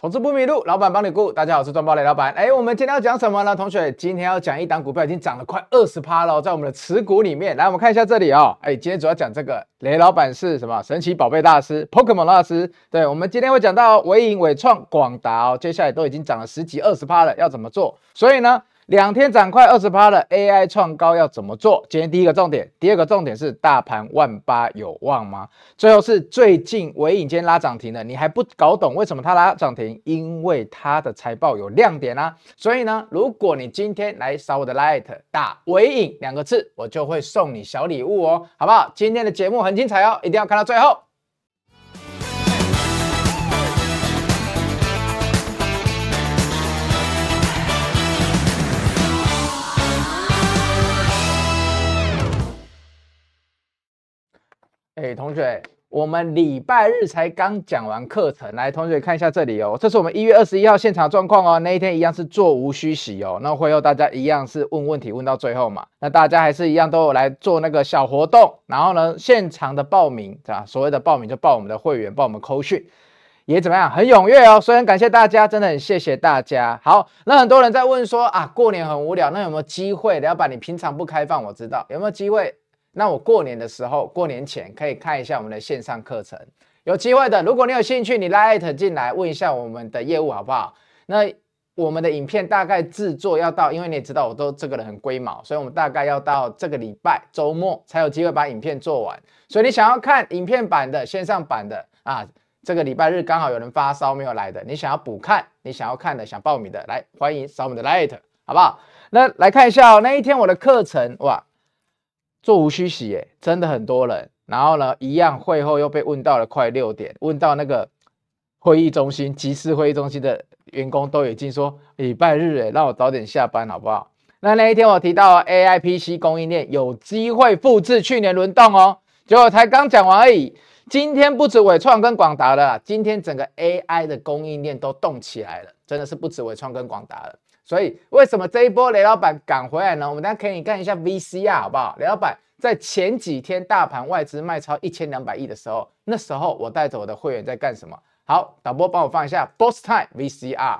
投资不迷路，老板帮你顾。大家好，我是庄宝雷老板。哎，我们今天要讲什么呢？同学，今天要讲一档股票已经涨了快二十趴了，在我们的持股里面。来，我们看一下这里哦。哎，今天主要讲这个雷老板是什么？神奇宝贝大师，Pokemon 大师。对，我们今天会讲到纬颖、纬创、广达哦，接下来都已经涨了十几二十趴了，要怎么做？所以呢？两天涨快二十趴了，AI 创高要怎么做？今天第一个重点，第二个重点是大盘万八有望吗？最后是最近纬颖今天拉涨停了，你还不搞懂为什么它拉涨停？因为它的财报有亮点啊！所以呢，如果你今天来扫我的 Light 打纬颖两个字，我就会送你小礼物哦，好不好？今天的节目很精彩哦，一定要看到最后。哎，同学，我们礼拜日才刚讲完课程，来，同学看一下这里哦，这是我们一月二十一号现场状况哦，那一天一样是座无虚席哦，那会后大家一样是问问题问到最后嘛，那大家还是一样都有来做那个小活动，然后呢，现场的报名啊？所谓的报名就报我们的会员，报我们扣讯，也怎么样，很踊跃哦，所以很感谢大家，真的很谢谢大家。好，那很多人在问说啊，过年很无聊，那有没有机会？要把你平常不开放，我知道有没有机会？那我过年的时候，过年前可以看一下我们的线上课程，有机会的。如果你有兴趣，你拉艾特进来问一下我们的业务好不好？那我们的影片大概制作要到，因为你也知道我都这个人很龟毛，所以我们大概要到这个礼拜周末才有机会把影片做完。所以你想要看影片版的线上版的啊，这个礼拜日刚好有人发烧没有来的，你想要补看，你想要看的想报名的，来欢迎扫我们的拉艾特好不好？那来看一下哦，那一天我的课程哇。座无虚席，耶，真的很多人。然后呢，一样会后又被问到了快六点，问到那个会议中心、即时会议中心的员工都已经说礼拜日，诶让我早点下班好不好？那那一天我提到 AI PC 供应链有机会复制去年轮动哦，结果才刚讲完而已。今天不止伟创跟广达了，今天整个 AI 的供应链都动起来了，真的是不止伟创跟广达了。所以为什么这一波雷老板赶回来呢？我们大家可以看一下 VCR 好不好？雷老板在前几天大盘外资卖超一千两百亿的时候，那时候我带着我的会员在干什么？好，导播帮我放一下 Boss Time VCR。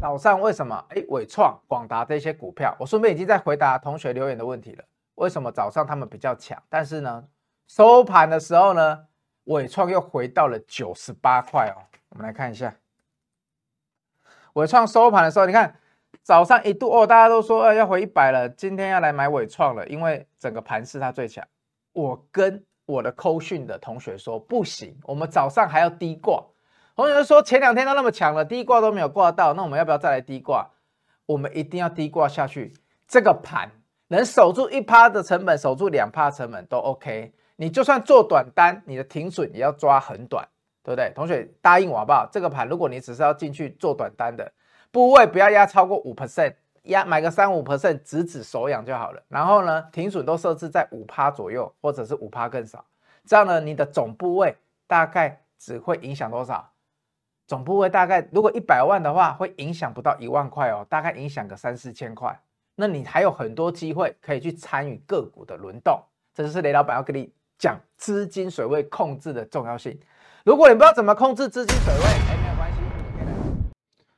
早上为什么？哎，伟创、广达这些股票，我顺便已经在回答同学留言的问题了。为什么早上他们比较强？但是呢，收盘的时候呢，纬创又回到了九十八块哦。我们来看一下。纬创收盘的时候，你看早上一度哦，大家都说呃要回一百了，今天要来买纬创了，因为整个盘势它最强。我跟我的扣讯的同学说不行，我们早上还要低挂。同学说前两天都那么强了，低挂都没有挂到，那我们要不要再来低挂？我们一定要低挂下去。这个盘能守住一趴的成本，守住两趴成本都 OK。你就算做短单，你的停损也要抓很短。对不对？同学答应我好不好？这个盘如果你只是要进去做短单的，部位不要压超过五 percent，压买个三五 percent，止止手痒就好了。然后呢，停损都设置在五趴左右，或者是五趴更少。这样呢，你的总部位大概只会影响多少？总部位大概如果一百万的话，会影响不到一万块哦，大概影响个三四千块。那你还有很多机会可以去参与个股的轮动。这就是雷老板要跟你讲资金水位控制的重要性。如果你不知道怎么控制资金水位，哎，没有关系，你可以来。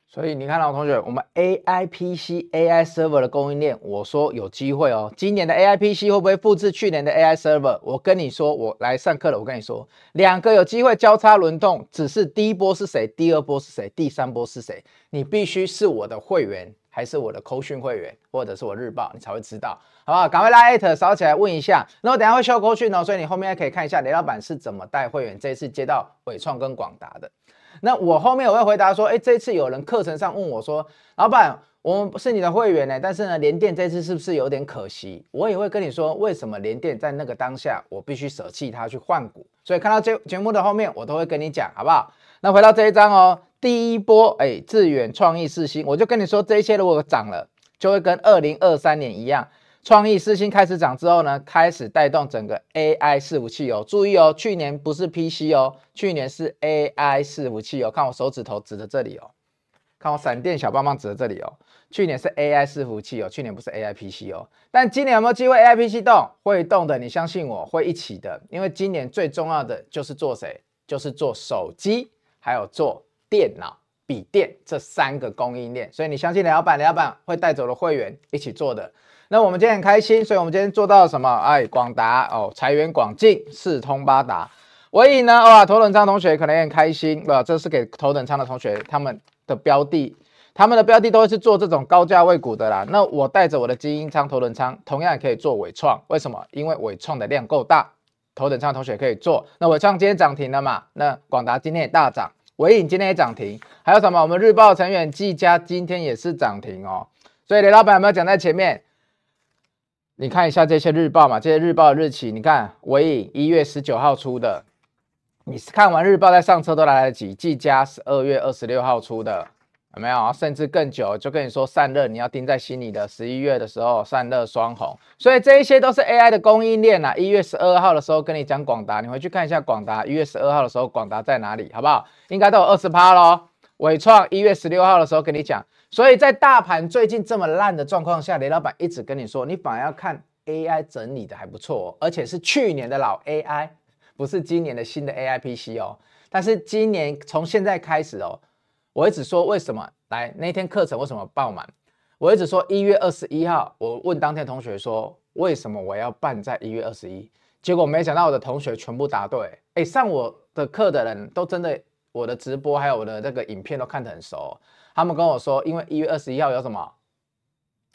所以你看到同学，我们 AI PC AI server 的供应链，我说有机会哦。今年的 AI PC 会不会复制去年的 AI server？我跟你说，我来上课了。我跟你说，两个有机会交叉轮动，只是第一波是谁，第二波是谁，第三波是谁？你必须是我的会员。还是我的扣讯会员，或者是我日报，你才会知道，好不好？赶快拉艾特扫起来问一下。那我等下会秀扣讯哦，所以你后面可以看一下雷老板是怎么带会员这一次接到纬创跟广达的。那我后面我会回答说，哎，这次有人课程上问我说，老板，我们是你的会员呢，但是呢，联电这次是不是有点可惜？我也会跟你说，为什么联电在那个当下我必须舍弃它去换股。所以看到这节目的后面，我都会跟你讲，好不好？那回到这一章哦。第一波，哎，致远、创意、四星，我就跟你说，这些如果涨了，就会跟二零二三年一样，创意、四星开始涨之后呢，开始带动整个 AI 伺服器哦。注意哦，去年不是 PC 哦，去年是 AI 伺服器哦。看我手指头指的这里哦，看我闪电小棒棒指的这里哦，去年是 AI 伺服器哦，去年不是 AI PC 哦。但今年有没有机会 AI PC 动？会动的，你相信我会一起的，因为今年最重要的就是做谁？就是做手机。还有做电脑、笔电这三个供应链。所以你相信雷老板，雷老板会带走的会员一起做的。那我们今天很开心，所以我们今天做到了什么？哎，广达哦，财源广进，四通八达。所以呢，哇，头等舱同学可能也很开心，哇，这是给头等舱的同学他们的标的。他们的标的都会是做这种高价位股的啦。那我带着我的精英舱、头等舱，同样也可以做纬创。为什么？因为纬创的量够大，头等舱同学可以做。那纬创今天涨停了嘛？那广达今天也大涨，尾影今天也涨停。还有什么？我们日报成员技嘉今天也是涨停哦。所以雷老板有没有讲在前面？你看一下这些日报嘛，这些日报的日期，你看尾影一月十九号出的，你看完日报再上车都来得及。技嘉是二月二十六号出的。有没有？甚至更久，就跟你说散热，你要盯在心里的十一月的时候，散热双红。所以这一些都是 AI 的供应链啊。一月十二号的时候跟你讲广达，你回去看一下广达。一月十二号的时候，广达在哪里？好不好？应该都有二十趴喽。纬创一月十六号的时候跟你讲。所以在大盘最近这么烂的状况下，雷老板一直跟你说，你反而要看 AI 整理的还不错哦，而且是去年的老 AI，不是今年的新的 AI PC 哦。但是今年从现在开始哦。我一直说为什么来那天课程为什么爆满？我一直说一月二十一号，我问当天同学说为什么我要办在一月二十一？结果没想到我的同学全部答对。哎，上我的课的人都真的，我的直播还有我的那个影片都看得很熟。他们跟我说，因为一月二十一号有什么？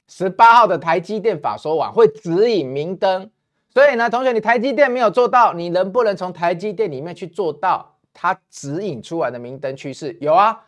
十八号的台积电法说晚会指引明灯，所以呢，同学你台积电没有做到，你能不能从台积电里面去做到它指引出来的明灯趋势？有啊。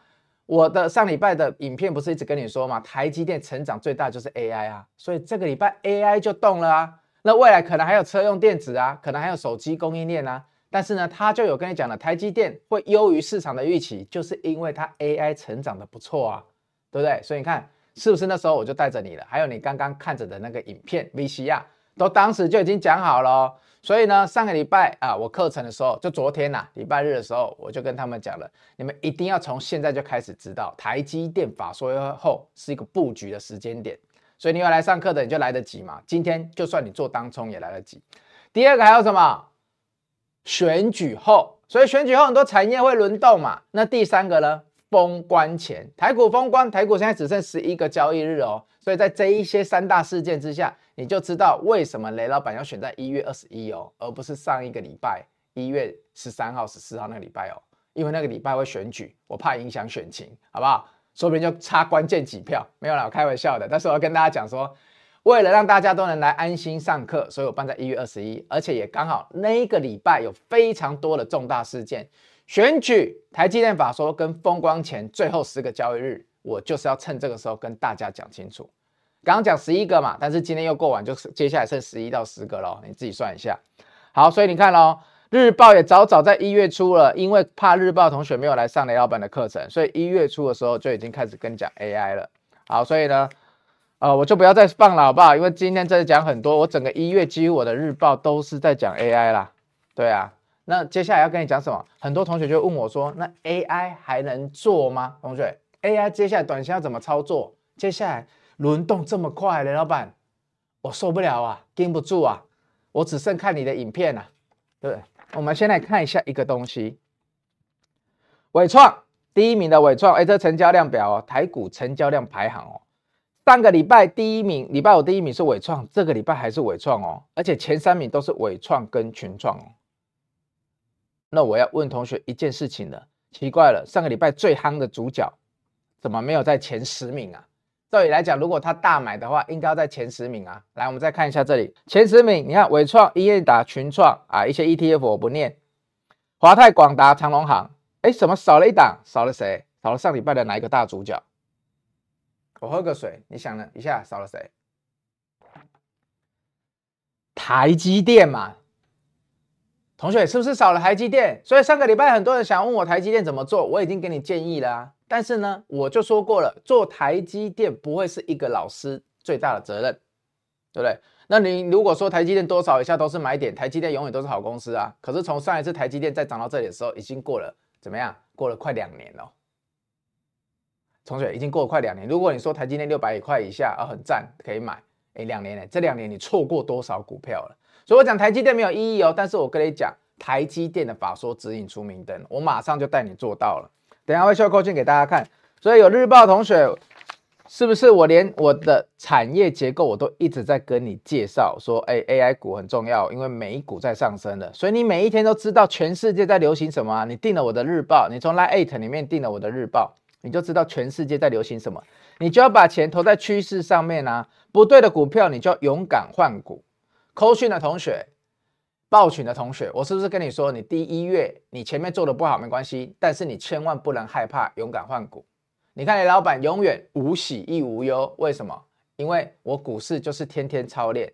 我的上礼拜的影片不是一直跟你说吗？台积电成长最大就是 AI 啊，所以这个礼拜 AI 就动了啊。那未来可能还有车用电子啊，可能还有手机供应链啊。但是呢，他就有跟你讲了，台积电会优于市场的预期，就是因为它 AI 成长的不错啊，对不对？所以你看是不是那时候我就带着你了？还有你刚刚看着的那个影片 VCR，都当时就已经讲好了。所以呢，上个礼拜啊，我课程的时候，就昨天呐、礼拜日的时候，我就跟他们讲了，你们一定要从现在就开始知道，台积电法说后是一个布局的时间点。所以你要来上课的，你就来得及嘛。今天就算你做当冲也来得及。第二个还有什么？选举后，所以选举后很多产业会轮动嘛。那第三个呢？封关前，台股封关，台股现在只剩十一个交易日哦。所以在这一些三大事件之下，你就知道为什么雷老板要选在一月二十一哦，而不是上一个礼拜一月十三号、十四号那个礼拜哦，因为那个礼拜会选举，我怕影响选情，好不好？说不定就差关键几票，没有啦，我开玩笑的。但是我要跟大家讲说，为了让大家都能来安心上课，所以我办在一月二十一，而且也刚好那一个礼拜有非常多的重大事件，选举、台积电法说跟风光前最后十个交易日，我就是要趁这个时候跟大家讲清楚。刚刚讲十一个嘛，但是今天又过完，就是接下来剩十一到十个喽，你自己算一下。好，所以你看喽，日报也早早在一月初了，因为怕日报同学没有来上雷老板的课程，所以一月初的时候就已经开始跟你讲 AI 了。好，所以呢，呃，我就不要再放了，好不好？因为今天真的讲很多，我整个一月几乎我的日报都是在讲 AI 啦。对啊，那接下来要跟你讲什么？很多同学就问我说，那 AI 还能做吗？同学，AI 接下来短线要怎么操作？接下来。轮动这么快，雷老板，我受不了啊，盯不住啊，我只剩看你的影片了，啊，对不对？我们先来看一下一个东西，纬创第一名的纬创，哎，这成交量表哦，台股成交量排行哦，上个礼拜第一名，礼拜五第一名是纬创，这个礼拜还是纬创哦，而且前三名都是纬创跟群创哦。那我要问同学一件事情了，奇怪了，上个礼拜最夯的主角怎么没有在前十名啊？照理来讲，如果他大买的话，应该要在前十名啊。来，我们再看一下这里前十名，你看纬创、英业达、群创啊，一些 ETF 我不念。华泰、广达、长荣行，哎，什么少了一档？少了谁？少了上礼拜的哪一个大主角？我喝个水，你想了一下，少了谁？台积电嘛。同学是不是少了台积电？所以上个礼拜很多人想问我台积电怎么做，我已经给你建议了啊。但是呢，我就说过了，做台积电不会是一个老师最大的责任，对不对？那你如果说台积电多少以下都是买点，台积电永远都是好公司啊。可是从上一次台积电再涨到这里的时候，已经过了怎么样？过了快两年了。同学已经过了快两年。如果你说台积电六百块以下啊，很赞，可以买。哎，两年呢？这两年你错过多少股票了？所以我讲台积电没有意义哦。但是我跟你讲，台积电的法说指引出明灯，我马上就带你做到了。等下会秀扣讯给大家看。所以有日报同学，是不是我连我的产业结构我都一直在跟你介绍说，哎，AI 股很重要，因为美股在上升了，所以你每一天都知道全世界在流行什么啊？你订了我的日报，你从 Line 里面订了我的日报，你就知道全世界在流行什么。你就要把钱投在趋势上面啊，不对的股票你就要勇敢换股。扣讯的同学，报群的同学，我是不是跟你说，你第一月你前面做的不好没关系，但是你千万不能害怕，勇敢换股。你看，你老板永远无喜亦无忧，为什么？因为我股市就是天天操练。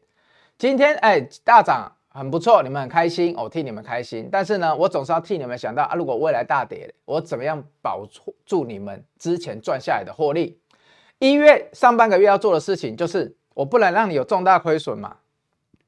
今天哎大涨很不错，你们很开心，我替你们开心。但是呢，我总是要替你们想到啊，如果未来大跌，我怎么样保住你们之前赚下来的获利？一月上半个月要做的事情就是，我不能让你有重大亏损嘛，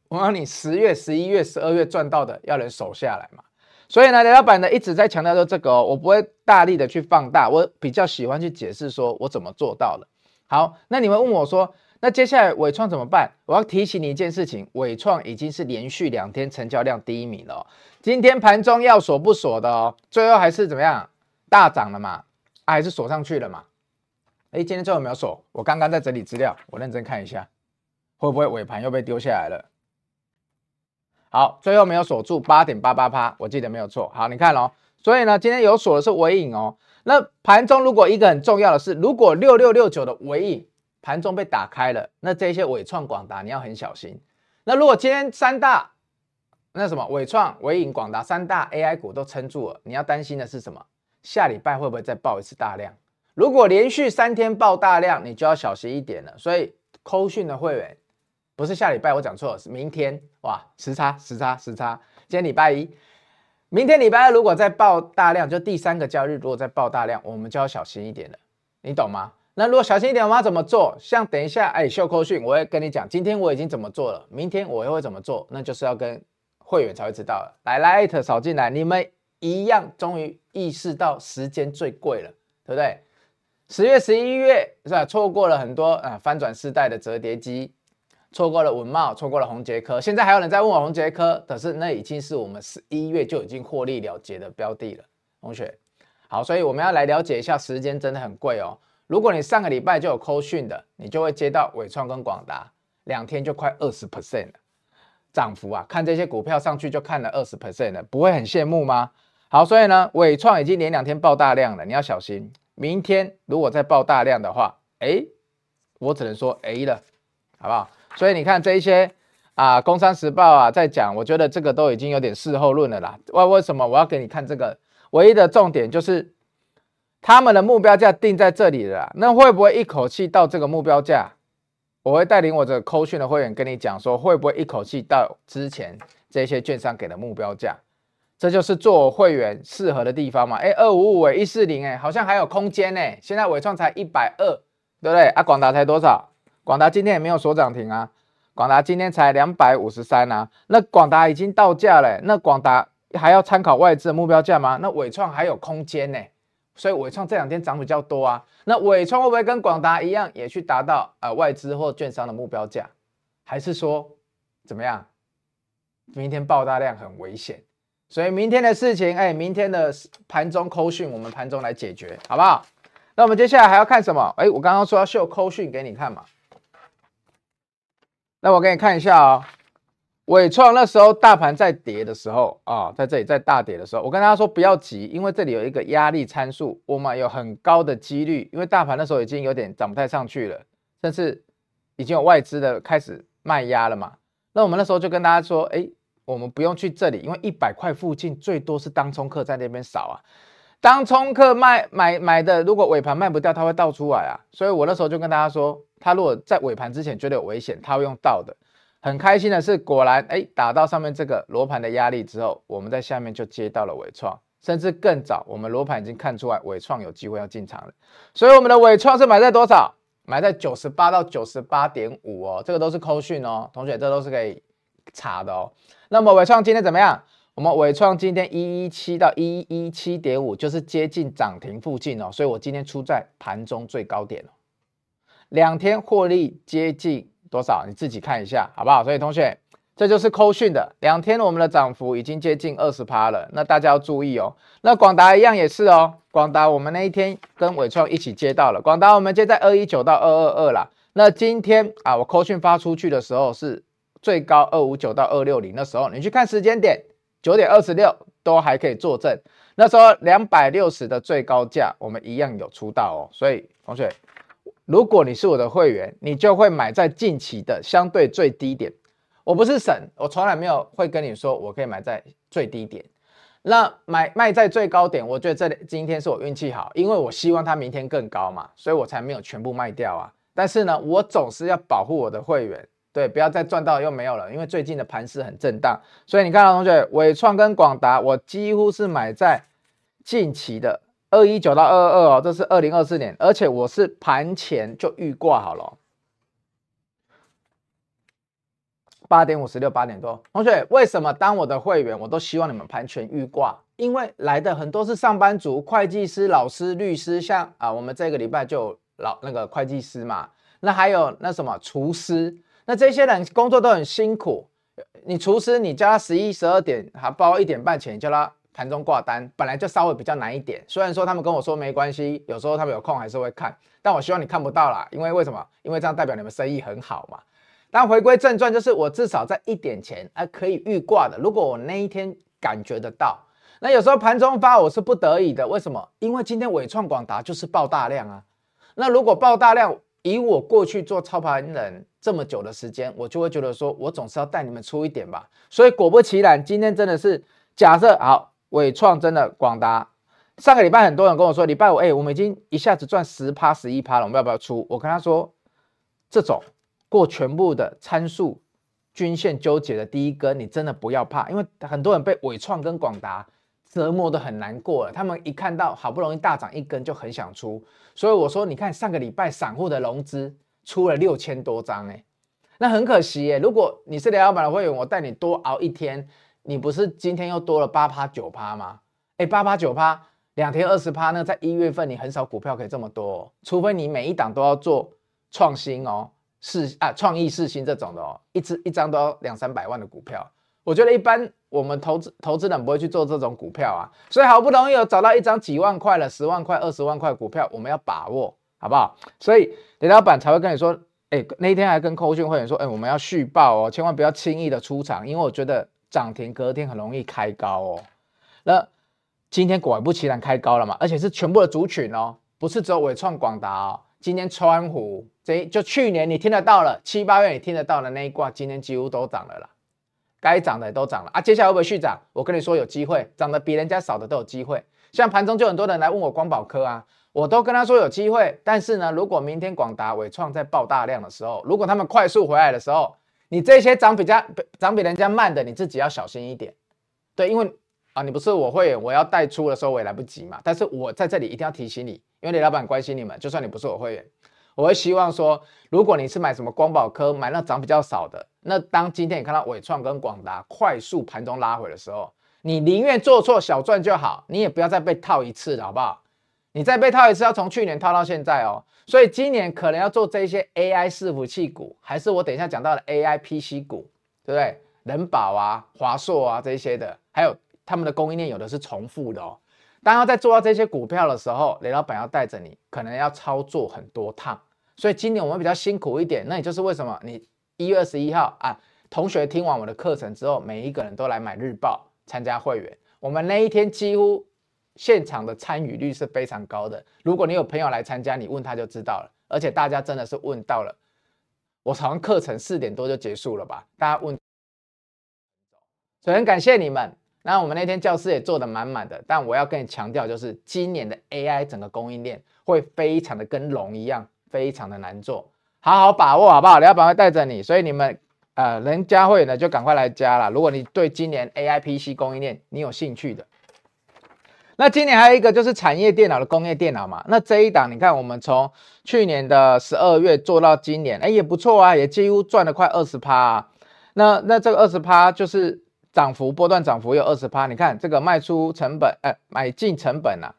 我让你十月、十一月、十二月赚到的要能守下来嘛。所以呢，雷老板呢一直在强调说这个哦，我不会大力的去放大，我比较喜欢去解释说我怎么做到的。好，那你们问我说，那接下来伟创怎么办？我要提醒你一件事情，伟创已经是连续两天成交量第一名了哦。今天盘中要锁不锁的哦？最后还是怎么样？大涨了嘛？啊，还是锁上去了嘛？哎，今天最后有没有锁？我刚刚在整理资料，我认真看一下，会不会尾盘又被丢下来了？好，最后没有锁住八点八八趴，我记得没有错。好，你看哦，所以呢，今天有锁的是尾影哦。那盘中如果一个很重要的是，如果六六六九的尾影盘中被打开了，那这些尾创、广达你要很小心。那如果今天三大那什么尾创、尾影、广达三大 AI 股都撑住了，你要担心的是什么？下礼拜会不会再爆一次大量？如果连续三天爆大量，你就要小心一点了。所以扣讯的会员。不是下礼拜，我讲错了，是明天哇，时差时差时差。今天礼拜一，明天礼拜二，如果再爆大量，就第三个交易日，如果再爆大量，我们就要小心一点了，你懂吗？那如果小心一点，我们要怎么做？像等一下，哎，秀扣讯，我会跟你讲，今天我已经怎么做了，明天我又会怎么做，那就是要跟会员才会知道了。来来艾特扫进来，你们一样，终于意识到时间最贵了，对不对？十月、十一月是吧？错过了很多啊，翻转世代的折叠机。错过了文茂，错过了宏杰科，现在还有人在问我宏杰科，可是那已经是我们十一月就已经获利了结的标的了，同学。好，所以我们要来了解一下，时间真的很贵哦。如果你上个礼拜就有扣讯的，你就会接到伟创跟广达，两天就快二十 percent 了，涨幅啊，看这些股票上去就看了二十 percent 了，不会很羡慕吗？好，所以呢，伟创已经连两天爆大量了，你要小心，明天如果再爆大量的话，哎，我只能说哎了，好不好？所以你看这一些啊，《工商时报》啊在讲，我觉得这个都已经有点事后论了啦。为为什么我要给你看这个？唯一的重点就是他们的目标价定在这里了，那会不会一口气到这个目标价？我会带领我的扣讯的会员跟你讲说，会不会一口气到之前这些券商给的目标价？这就是做会员适合的地方嘛。哎，二五五哎，一四零哎，好像还有空间哎。现在伟创才一百二，对不对？啊，广达才多少？广达今天也没有锁涨停啊，广达今天才两百五十三啊，那广达已经到价了，那广达还要参考外资的目标价吗？那纬创还有空间呢，所以纬创这两天涨比较多啊，那纬创会不会跟广达一样也去达到呃外资或券商的目标价？还是说怎么样？明天爆大量很危险，所以明天的事情，哎，明天的盘中扣讯我们盘中来解决，好不好？那我们接下来还要看什么？哎，我刚刚说要秀扣讯给你看嘛。那我给你看一下啊、哦，纬创那时候大盘在跌的时候啊、在这里在大跌的时候，我跟大家说不要急，因为这里有一个压力参数，我们有很高的几率，因为大盘那时候已经有点涨不太上去了，甚至已经有外资的开始卖压了嘛。那我们那时候就跟大家说，哎，我们不用去这里，因为一百块附近最多是当冲客在那边扫啊，当冲客卖买买的，如果尾盘卖不掉，他会倒出来啊。所以我那时候就跟大家说。他如果在尾盘之前觉得有危险，他会用倒的。很开心的是，果然哎，打到上面这个罗盘的压力之后，我们在下面就接到了尾创，甚至更早，我们罗盘已经看出来尾创有机会要进场了。所以我们的尾创是买在多少？买在九十八到九十八点五哦，这个都是扣讯哦，同学这都是可以查的哦。那么尾创今天怎么样？我们纬创今天一一七到一一七点五，就是接近涨停附近哦，所以我今天出在盘中最高点哦。两天获利接近多少？你自己看一下，好不好？所以同学，这就是扣讯的两天，我们的涨幅已经接近二十趴了。那大家要注意哦。那广达一样也是哦。广达我们那一天跟纬创一起接到了，广达我们接在二一九到二二二啦。那今天啊，我扣讯发出去的时候是最高二五九到二六零，那时候你去看时间点，九点二十六都还可以作证。那时候两百六十的最高价，我们一样有出到哦。所以同学，如果你是我的会员，你就会买在近期的相对最低点。我不是神，我从来没有会跟你说我可以买在最低点。那买卖在最高点，我觉得这里今天是我运气好，因为我希望它明天更高嘛，所以我才没有全部卖掉啊。但是呢，我总是要保护我的会员，对，不要再赚到又没有了。因为最近的盘势很震荡，所以你看到同学，伟创跟广达，我几乎是买在近期的二一九到二二二哦，这是二零二四年，而且我是盘前就预挂好了哦。八点五十六，八点多，同学，为什么当我的会员，我都希望你们盘前预挂？因为来的很多是上班族、会计师、老师、律师，像啊，我们这个礼拜就老那个会计师嘛，那还有那什么厨师，那这些人工作都很辛苦。你厨师，你叫他十一、十二点还包一点半钱，叫他盘中挂单，本来就稍微比较难一点。虽然说他们跟我说没关系，有时候他们有空还是会看，但我希望你看不到啦，因为为什么？因为这样代表你们生意很好嘛。但回归正传，就是我至少在一点前还可以预挂的。如果我那一天感觉得到，那有时候盘中发我是不得已的。为什么？因为今天纬创广达就是爆大量啊。那如果爆大量，以我过去做操盘人这么久的时间，我就会觉得说我总是要带你们出一点吧。所以果不其然，今天真的是假设好，伟创真的广达。上个礼拜很多人跟我说，礼拜五哎，我们已经一下子赚十趴十一趴了，我们要不要出？我跟他说，这种。过全部的参数均线纠结的第一根，你真的不要怕，因为很多人被纬创跟广达折磨得很难过了。他们一看到好不容易大涨一根，就很想出。所以我说，你看上个礼拜散户的融资出了六千多张，哎，那很可惜耶。如果你是雷老板的会员，我带你多熬一天，你不是今天又多了八趴九趴吗？哎，八趴九趴，两天二十趴，那在一月份你很少股票可以这么多，除非你每一档都要做创新哦。是啊，创意世新这种的哦，一支一张都要两三百万的股票，我觉得一般我们投资投资人不会去做这种股票啊，所以好不容易有找到一张几万块了，十万块、二十万块股票，我们要把握，好不好？所以雷老板才会跟你说，哎，那天还跟扣讯会员说，哎，我们要续报哦，千万不要轻易的出场，因为我觉得涨停隔天很容易开高哦。那今天果不其然开高了嘛，而且是全部的族群哦，不是只有纬创、广达哦。今天川湖这就去年你听得到了，七八月你听得到的那一挂，今天几乎都涨了啦，该涨的都涨了啊。接下来会不会续涨？我跟你说有机会，涨得比人家少的都有机会。像盘中就很多人来问我光宝科啊，我都跟他说有机会。但是呢，如果明天广达、伟创在爆大量的时候，如果他们快速回来的时候，你这些涨比较涨比人家慢的，你自己要小心一点。对，因为啊，你不是我会员，我要带出的时候我也来不及嘛。但是我在这里一定要提醒你。因为李老板关心你们，就算你不是我会员，我会希望说，如果你是买什么光宝科，买那涨比较少的，那当今天你看到纬创跟广达快速盘中拉回的时候，你宁愿做错小赚就好，你也不要再被套一次了，好不好？你再被套一次，要从去年套到现在哦。所以今年可能要做这些 AI 伺服器股，还是我等一下讲到的 AI PC 股，对不对？人保啊、华硕啊这些的，还有他们的供应链有的是重复的哦。当要在做到这些股票的时候，雷老板要带着你，可能要操作很多趟，所以今年我们比较辛苦一点。那也就是为什么你一月二十一号啊，同学听完我的课程之后，每一个人都来买日报参加会员，我们那一天几乎现场的参与率是非常高的。如果你有朋友来参加，你问他就知道了。而且大家真的是问到了，我好像课程四点多就结束了吧？大家问，所以很感谢你们。那我们那天教室也做得满满的，但我要跟你强调，就是今年的 AI 整个供应链会非常的跟龙一样，非常的难做，好好把握好不好？雷老板会带着你，所以你们呃能加会员的就赶快来加了。如果你对今年 AI PC 供应链你有兴趣的，那今年还有一个就是产业电脑的工业电脑嘛，那这一档你看我们从去年的十二月做到今年，哎也不错啊，也几乎赚了快二十趴啊。那那这个二十趴就是。涨幅波段涨幅有二十趴，你看这个卖出成本，哎，买进成本啊，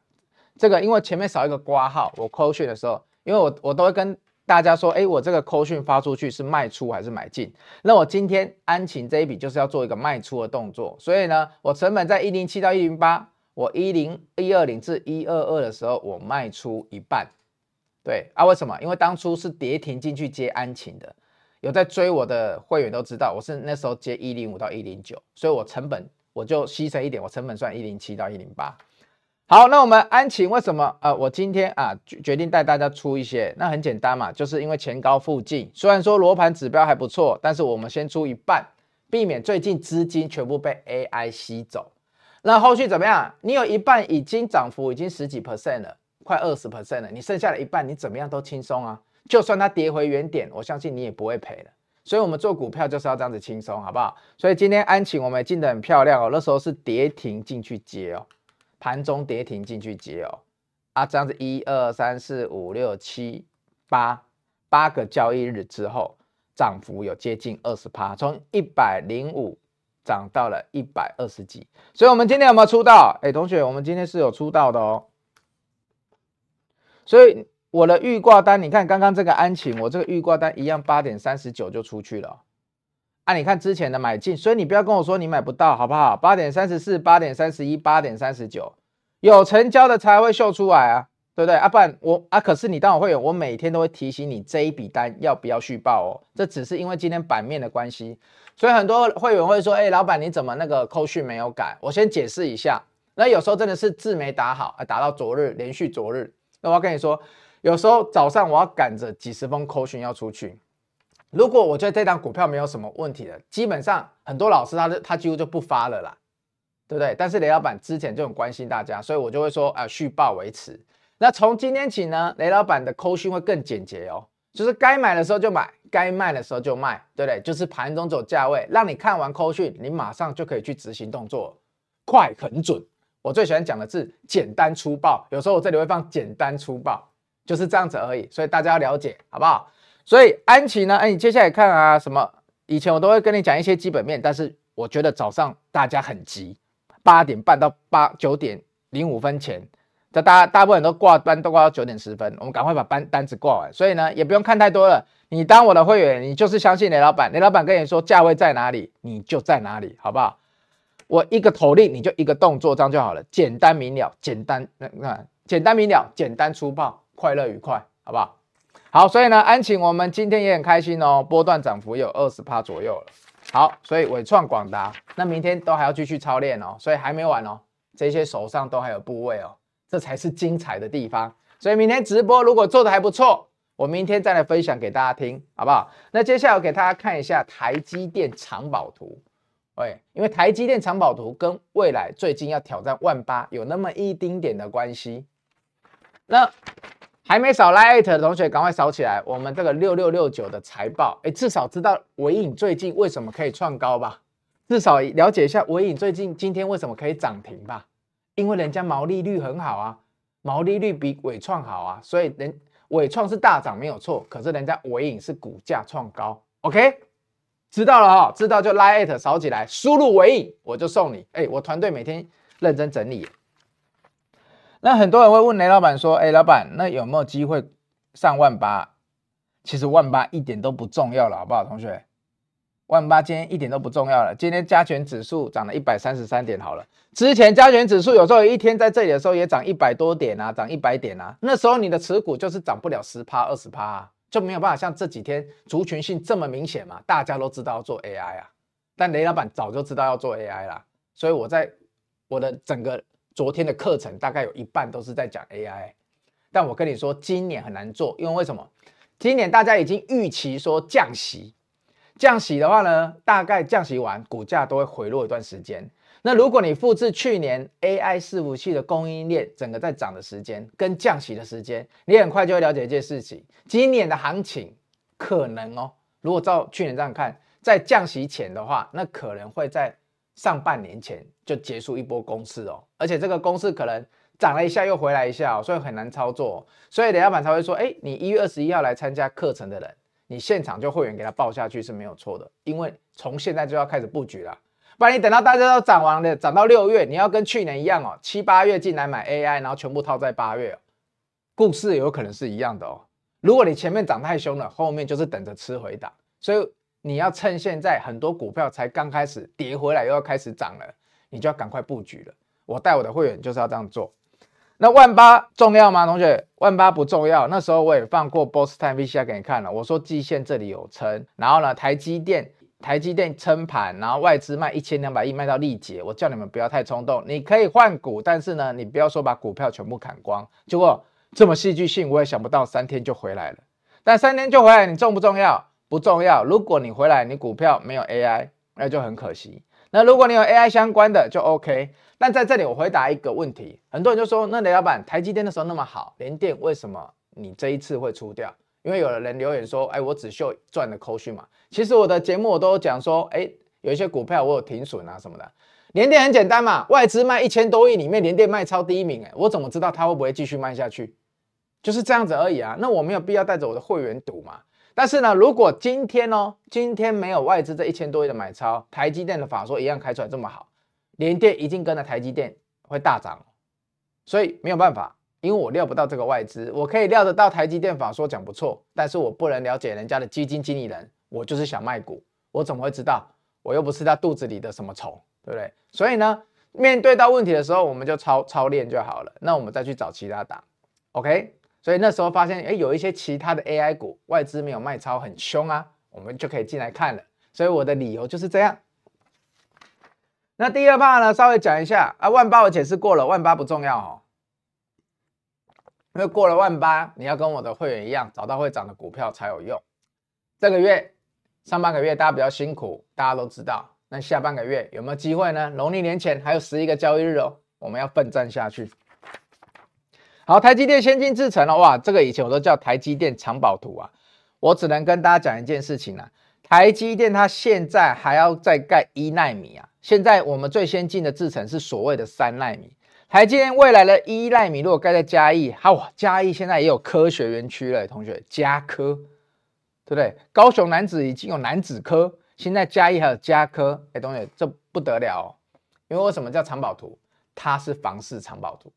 这个因为前面少一个挂号，我扣税的时候，因为我我都会跟大家说，哎，我这个扣讯发出去是卖出还是买进？那我今天安晴这一笔就是要做一个卖出的动作，所以呢，我成本在一零七到一零八，我一零一二零至一二二的时候，我卖出一半。对啊，为什么？因为当初是跌停进去接安晴的，有在追我的会员都知道，我是那时候接一零五到一零九，所以我成本我就牺牲一点，我成本算一零七到一零八。好，那我们安晴为什么？呃，我今天啊决定带大家出一些，那很简单嘛，就是因为前高附近，虽然说罗盘指标还不错，但是我们先出一半，避免最近资金全部被 AI 吸走。那后续怎么样？你有一半已经涨幅已经十几 percent 了，快二十 percent 了，你剩下的一半你怎么样都轻松啊。就算它跌回原点，我相信你也不会赔的。所以我们做股票就是要这样子轻松，好不好？所以今天安晴我们也进得很漂亮哦，那时候是跌停进去接哦。盘中跌停进去接哦，啊，这样子一二三四五六七八八个交易日之后，涨幅有接近二十趴，从一百零五涨到了一百二十几，所以我们今天有没有出道？哎，同学，我们今天是有出道的哦。所以我的预挂单，你看刚刚这个安勤，我这个预挂单一样八点三十九就出去了。啊，你看之前的买进，所以你不要跟我说你买不到，好不好？八点三十四、八点三十一、八点三十九，有成交的才会秀出来啊，对不对？啊，不然我啊，可是你当我会员，我每天都会提醒你这一笔单要不要续报哦。这只是因为今天版面的关系，所以很多会员会说，哎，老板你怎么那个扣讯没有改？我先解释一下，那有时候真的是字没打好，啊，打到昨日连续昨日，那我要跟你说，有时候早上我要赶着几十封扣讯要出去。如果我觉得这档股票没有什么问题的，基本上很多老师他他几乎就不发了啦，对不对？但是雷老板之前就很关心大家，所以我就会说啊，续报维持。那从今天起呢，雷老板的扣讯会更简洁哦，就是该买的时候就买，该卖的时候就卖，对不对？就是盘中走价位，让你看完扣讯，你马上就可以去执行动作，快很准。我最喜欢讲的是简单粗暴，有时候我这里会放简单粗暴，就是这样子而已。所以大家要了解，好不好？所以安琪呢？哎，你接下来看啊，什么？以前我都会跟你讲一些基本面，但是我觉得早上大家很急，八点半到八九点零五分前，这大大部分人都挂单，都挂到九点十分，我们赶快把单单子挂完。所以呢，也不用看太多了。你当我的会员，你就是相信雷老板，雷老板跟你说价位在哪里，你就在哪里，好不好？我一个口令，你就一个动作，这样就好了，简单明了，简单那那简单明了，简单粗暴，快乐愉快，好不好？好，所以呢，安勤我们今天也很开心哦，波段涨幅有二十趴左右了。好，所以纬创、广达，那明天都还要继续操练哦，所以还没完哦，这些手上都还有部位哦，这才是精彩的地方。所以明天直播如果做的还不错，我明天再来分享给大家听，好不好？那接下来我给大家看一下台积电藏宝图，喂，因为台积电藏宝图跟未来最近要挑战万八有那么一丁点的关系，那。还没扫 Line 的同学，赶快扫起来！我们这个六六六九的财报，哎，至少知道尾影最近为什么可以创高吧？至少了解一下尾影最近今天为什么可以涨停吧？因为人家毛利率很好啊，毛利率比纬创好啊，所以人纬创是大涨没有错，可是人家尾影是股价创高。OK，知道了哈，知道就 Line 扫起来，输入尾影我就送你。哎，我团队每天认真整理。那很多人会问雷老板说：“哎，老板，那有没有机会上万八？其实万八一点都不重要了，好不好，同学？万八今天一点都不重要了。今天加权指数涨了一百三十三点，好了。之前加权指数有时候一天在这里的时候也涨一百多点啊，涨一百点啊。那时候你的持股就是涨不了十趴二十趴啊，就没有办法像这几天族群性这么明显嘛。大家都知道要做 AI 啊，但雷老板早就知道要做 AI 啦，所以我在我的整个。昨天的课程大概有一半都是在讲 AI，但我跟你说，今年很难做，因为为什么？今年大家已经预期说降息，降息的话呢，大概降息完，股价都会回落一段时间。那如果你复制去年 AI 伺服器的供应链整个在涨的时间跟降息的时间，你很快就会了解一件事情：今年的行情可能哦，如果照去年这样看，在降息前的话，那可能会在。上半年前就结束一波攻势哦，而且这个攻势可能涨了一下又回来一下哦，所以很难操作。所以雷老板才会说，哎，你一月二十一号来参加课程的人，你现场就会员给他报下去是没有错的，因为从现在就要开始布局了，不然你等到大家都涨完了，涨到六月，你要跟去年一样哦，七八月进来买 AI，然后全部套在八月，哦故事有可能是一样的哦。如果你前面涨太凶了，后面就是等着吃回档。所以你要趁现在很多股票才刚开始跌回来，又要开始涨了，你就要赶快布局了。我带我的会员就是要这样做。那万八重要吗，同学？万八不重要。那时候我也放过 Boss Time VCR 给你看了，我说季线这里有撑，然后呢，台积电。台积电撑盘，然后外资卖一千两百亿卖到力竭，我叫你们不要太冲动，你可以换股，但是呢，你不要说把股票全部砍光。结果这么戏剧性，我也想不到三天就回来了。但三天就回来，你重不重要？不重要。如果你回来，你股票没有 AI，那就很可惜。那如果你有 AI 相关的，就 OK。但在这里我回答一个问题，很多人就说，那雷老板，台积电的时候那么好，联电为什么你这一次会出掉？因为有的人留言说，哎，我只秀赚的扣讯嘛。其实我的节目我都讲说，哎，有一些股票我有停损啊什么的。联电很简单嘛，外资卖一千多亿里面，联电卖超第一名，哎，我怎么知道它会不会继续卖下去？就是这样子而已啊。那我没有必要带着我的会员赌嘛。但是呢，如果今天哦，今天没有外资这一千多亿的买超，台积电的法说一样开出来这么好，联电已经跟了台积电会大涨，所以没有办法。因为我料不到这个外资，我可以料得到台积电法说讲不错，但是我不能了解人家的基金经理人，我就是想卖股，我怎么会知道？我又不是他肚子里的什么虫，对不对？所以呢，面对到问题的时候，我们就操操练就好了。那我们再去找其他档，OK？所以那时候发现，哎，有一些其他的 AI 股外资没有卖超很凶啊，我们就可以进来看了。所以我的理由就是这样。那第二怕呢，稍微讲一下啊，万八我解释过了，万八不重要哦。因为过了万八，你要跟我的会员一样，找到会涨的股票才有用。这个月上半个月大家比较辛苦，大家都知道。那下半个月有没有机会呢？农历年前还有十一个交易日哦，我们要奋战下去。好，台积电先进制程了，哇，这个以前我都叫台积电藏宝图啊。我只能跟大家讲一件事情啊，台积电它现在还要再盖一奈米啊。现在我们最先进的制程是所谓的三奈米。台积电未来的一奈米如果盖在嘉义，好，嘉义现在也有科学园区了，同学，嘉科，对不对？高雄男子已经有男子科，现在嘉义还有嘉科，哎，同学，这不得了哦，因为为什么叫藏宝图？它是房市藏宝图，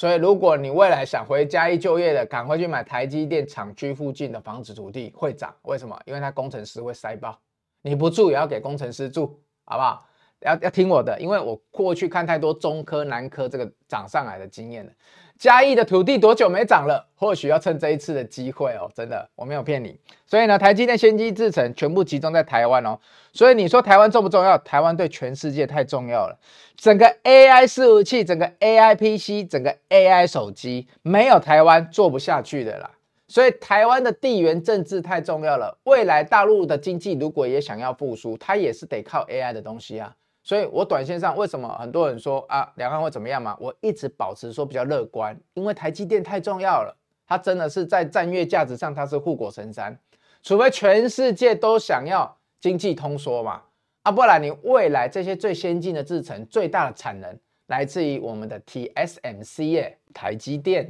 所以如果你未来想回嘉义就业的，赶快去买台积电厂区附近的房子土地会涨，为什么？因为它工程师会塞爆，你不住也要给工程师住，好不好？要要听我的，因为我过去看太多中科、南科这个涨上来的经验了。嘉义的土地多久没涨了？或许要趁这一次的机会哦，真的，我没有骗你。所以呢，台积电先机制程全部集中在台湾哦。所以你说台湾重不重要？台湾对全世界太重要了。整个 AI 伺服器、整个 AI PC、整个 AI 手机，没有台湾做不下去的啦。所以台湾的地缘政治太重要了。未来大陆的经济如果也想要复苏，它也是得靠 AI 的东西啊。所以，我短线上为什么很多人说啊，两岸会怎么样嘛？我一直保持说比较乐观，因为台积电太重要了，它真的是在战略价值上它是护国神山。除非全世界都想要经济通缩嘛，啊，不然你未来这些最先进的制程最大的产能来自于我们的 TSMC 耶，台积电，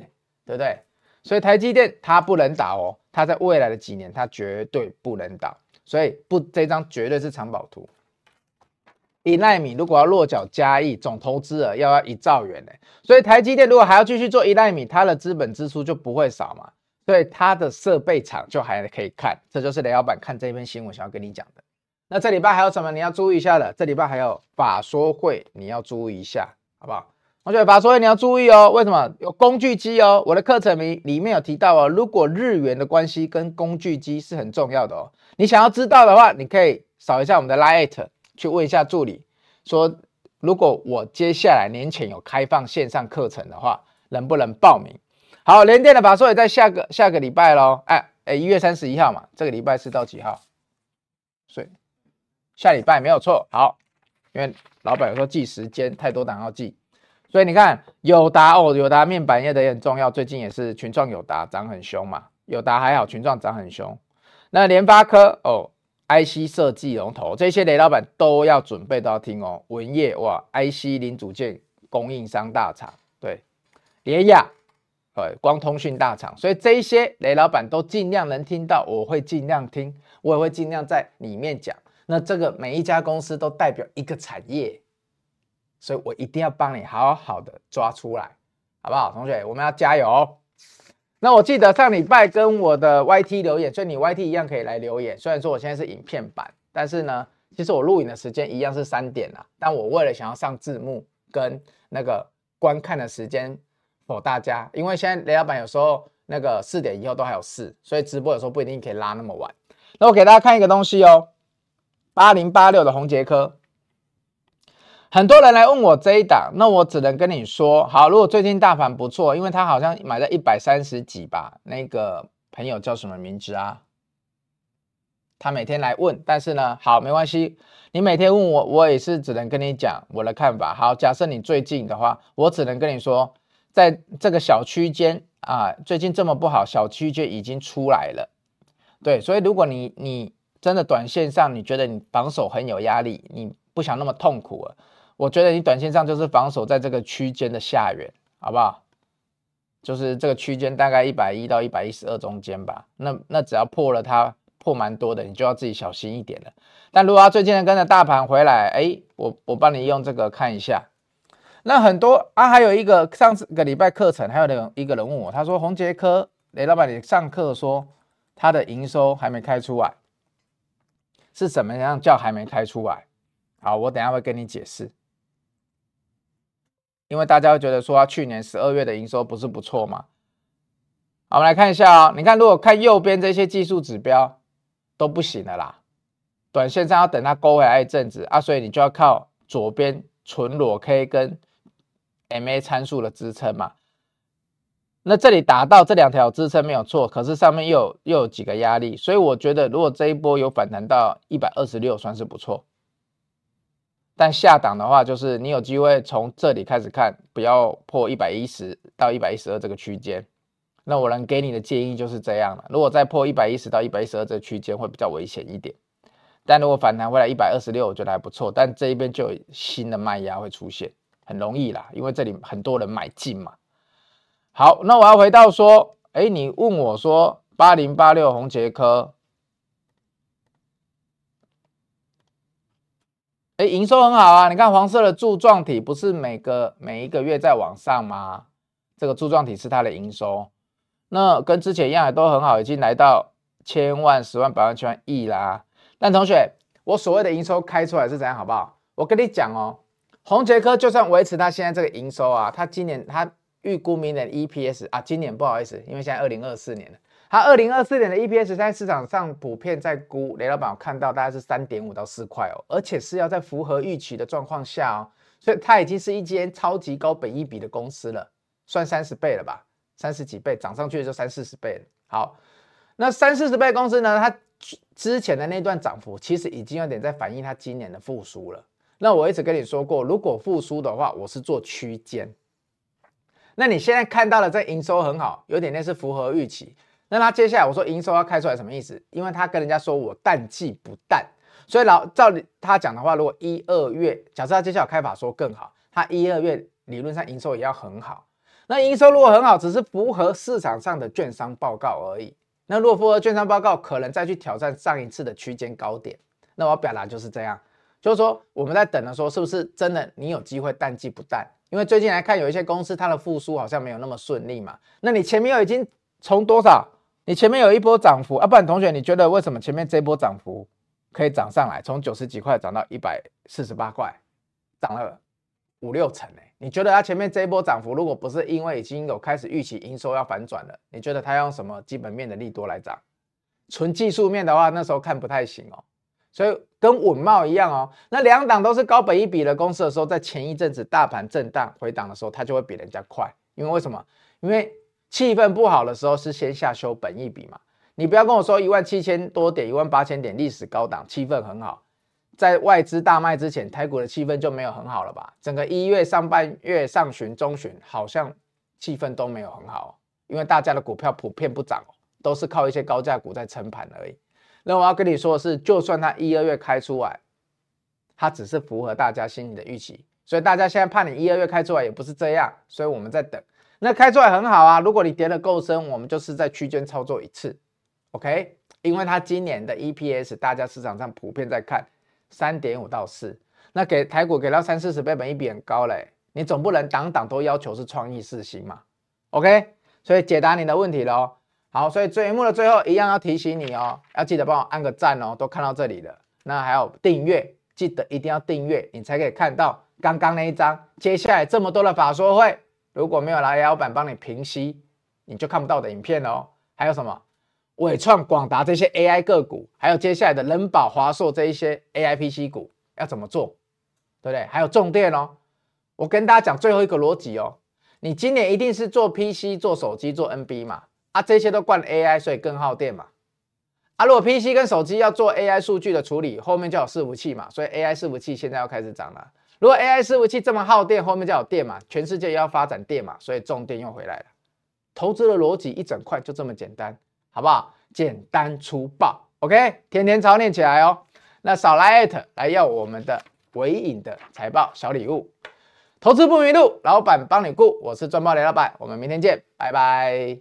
对不对？所以台积电它不能倒哦，它在未来的几年它绝对不能倒，所以不，这张绝对是藏宝图。一奈米如果要落脚嘉义，总投资额要要一兆元呢，所以台积电如果还要继续做一奈米，它的资本支出就不会少嘛，所以它的设备厂就还可以看，这就是雷老板看这篇新闻想要跟你讲的。那这礼拜还有什么你要注意一下的？这礼拜还有法说会你要注意一下，好不好？同学，法说会你要注意哦，为什么？有工具机哦，我的课程里里面有提到哦，如果日元的关系跟工具机是很重要的哦，你想要知道的话，你可以扫一下我们的 LINE@ 去问一下助理，说如果我接下来年前有开放线上课程的话，能不能报名？好，联电的法说也在下个下个礼拜喽。哎哎，一月三十一号嘛，这个礼拜是到几号？所以下礼拜没有错。好，因为老板有说记时间太多档要记，所以你看友达哦，友达面板业的也很重要，最近也是群创友达涨很凶嘛，友达还好，群创涨很凶。那联发科哦。IC 设计龙头，这些雷老板都要准备都要听哦。文业哇，IC 零组件供应商大厂，对，联亚，呃，光通讯大厂，所以这一些雷老板都尽量能听到，我会尽量听，我也会尽量在里面讲。那这个每一家公司都代表一个产业，所以我一定要帮你好好的抓出来，好不好？同学，我们要加油。那我记得上礼拜跟我的 YT 留言，所以你 YT 一样可以来留言。虽然说我现在是影片版，但是呢，其实我录影的时间一样是三点啦。但我为了想要上字幕跟那个观看的时间否大家，因为现在雷老板有时候那个四点以后都还有事，所以直播有时候不一定可以拉那么晚。那我给大家看一个东西哦，八零八六的红杰科。很多人来问我这一档，那我只能跟你说，好，如果最近大盘不错，因为他好像买在一百三十几吧，那个朋友叫什么名字啊？他每天来问，但是呢，好，没关系，你每天问我，我也是只能跟你讲我的看法。好，假设你最近的话，我只能跟你说，在这个小区间啊，最近这么不好，小区间已经出来了。对，所以如果你你真的短线上你觉得你防守很有压力，你不想那么痛苦了。我觉得你短线上就是防守在这个区间的下缘，好不好？就是这个区间大概一百一到一百一十二中间吧。那那只要破了它，破蛮多的，你就要自己小心一点了。但如果他最近跟着大盘回来，哎，我我帮你用这个看一下。那很多啊，还有一个上次个礼拜课程，还有人一个人问我，他说宏捷科，雷老板，你上课说他的营收还没开出来，是怎么样叫还没开出来？好，我等下会跟你解释。因为大家会觉得说，他去年十二月的营收不是不错吗？好，我们来看一下啊、哦，你看，如果看右边这些技术指标都不行了啦，短线上要等它勾回来一阵子啊，所以你就要靠左边纯裸 K 跟 MA 参数的支撑嘛。那这里达到这两条支撑没有错，可是上面又有又有几个压力，所以我觉得如果这一波有反弹到一百二十六，算是不错。但下档的话，就是你有机会从这里开始看，不要破一百一十到一百一十二这个区间。那我能给你的建议就是这样了。如果再破一百一十到一百一十二这个区间，会比较危险一点。但如果反弹回来一百二十六，我觉得还不错。但这一边就有新的卖压会出现，很容易啦，因为这里很多人买进嘛。好，那我要回到说，哎，你问我说八零八六红杰科。哎，营收很好啊！你看黄色的柱状体不是每个每一个月在往上吗？这个柱状体是它的营收，那跟之前一样也都很好，已经来到千万、十万、百万、千万、亿啦。但同学，我所谓的营收开出来是怎样，好不好？我跟你讲哦，宏捷科就算维持它现在这个营收啊，它今年它预估明年 EPS 啊，今年不好意思，因为现在二零二四年了。它二零二四年的 EPS 在市场上普遍在估，雷老板有看到大概是三点五到四块哦，而且是要在符合预期的状况下哦，所以它已经是一间超级高本益比的公司了，算三十倍了吧，三十几倍涨上去就三四十倍了。好，那三四十倍公司呢，它之前的那段涨幅其实已经有点在反映它今年的复苏了。那我一直跟你说过，如果复苏的话，我是做区间。那你现在看到的这营收很好，有点类似符合预期。那他接下来我说营收要开出来什么意思？因为他跟人家说我淡季不淡，所以老照他讲的话，如果一二月假设他接下来开法说更好，他一二月理论上营收也要很好。那营收如果很好，只是符合市场上的券商报告而已。那如果符合券商报告，可能再去挑战上一次的区间高点。那我要表达就是这样，就是说我们在等的说，是不是真的你有机会淡季不淡？因为最近来看有一些公司它的复苏好像没有那么顺利嘛。那你前面又已经从多少？你前面有一波涨幅啊，不然同学，你觉得为什么前面这波涨幅可以涨上来，从九十几块涨到一百四十八块，涨了五六成呢？你觉得它前面这一波涨幅，如果不是因为已经有开始预期营收要反转了，你觉得它用什么基本面的利多来涨？纯技术面的话，那时候看不太行哦。所以跟稳懋一样哦，那两档都是高本一比的公司的时候，在前一阵子大盘震荡回档的时候，它就会比人家快，因为为什么？因为气氛不好的时候是先下修本一笔嘛？你不要跟我说一万七千多点、一万八千点历史高档，气氛很好。在外资大卖之前，台股的气氛就没有很好了吧？整个一月上半月上旬、中旬，好像气氛都没有很好，因为大家的股票普遍不涨，都是靠一些高价股在撑盘而已。那我要跟你说的是，就算它一二月开出来，它只是符合大家心里的预期，所以大家现在怕你一二月开出来也不是这样，所以我们在等。那开出来很好啊，如果你跌得够深，我们就是在区间操作一次，OK？因为它今年的 EPS，大家市场上普遍在看三点五到四，那给台股给到三四十倍本一比很高嘞，你总不能档档都要求是创意四星嘛，OK？所以解答你的问题喽。好，所以节目的最后一样要提醒你哦，要记得帮我按个赞哦，都看到这里了。那还有订阅，记得一定要订阅，你才可以看到刚刚那一张。接下来这么多的法说会，如果没有来老板帮你平息，你就看不到的影片哦。还有什么？伟创、广达这些 AI 个股，还有接下来的仁宝、华硕这一些 AI PC 股要怎么做，对不对？还有重电哦，我跟大家讲最后一个逻辑哦，你今年一定是做 PC、做手机、做 NB 嘛，啊，这些都灌 AI，所以更耗电嘛，啊，如果 PC 跟手机要做 AI 数据的处理，后面就有伺服器嘛，所以 AI 伺服器现在要开始涨了。如果 AI 伺服器这么耗电，后面就有电嘛，全世界也要发展电嘛，所以重电又回来了。投资的逻辑一整块就这么简单。好不好？简单粗暴，OK，天天操练起来哦。那少来艾特来要我们的纬颖的财报小礼物，投资不迷路，老板帮你顾。我是赚爆雷老板，我们明天见，拜拜。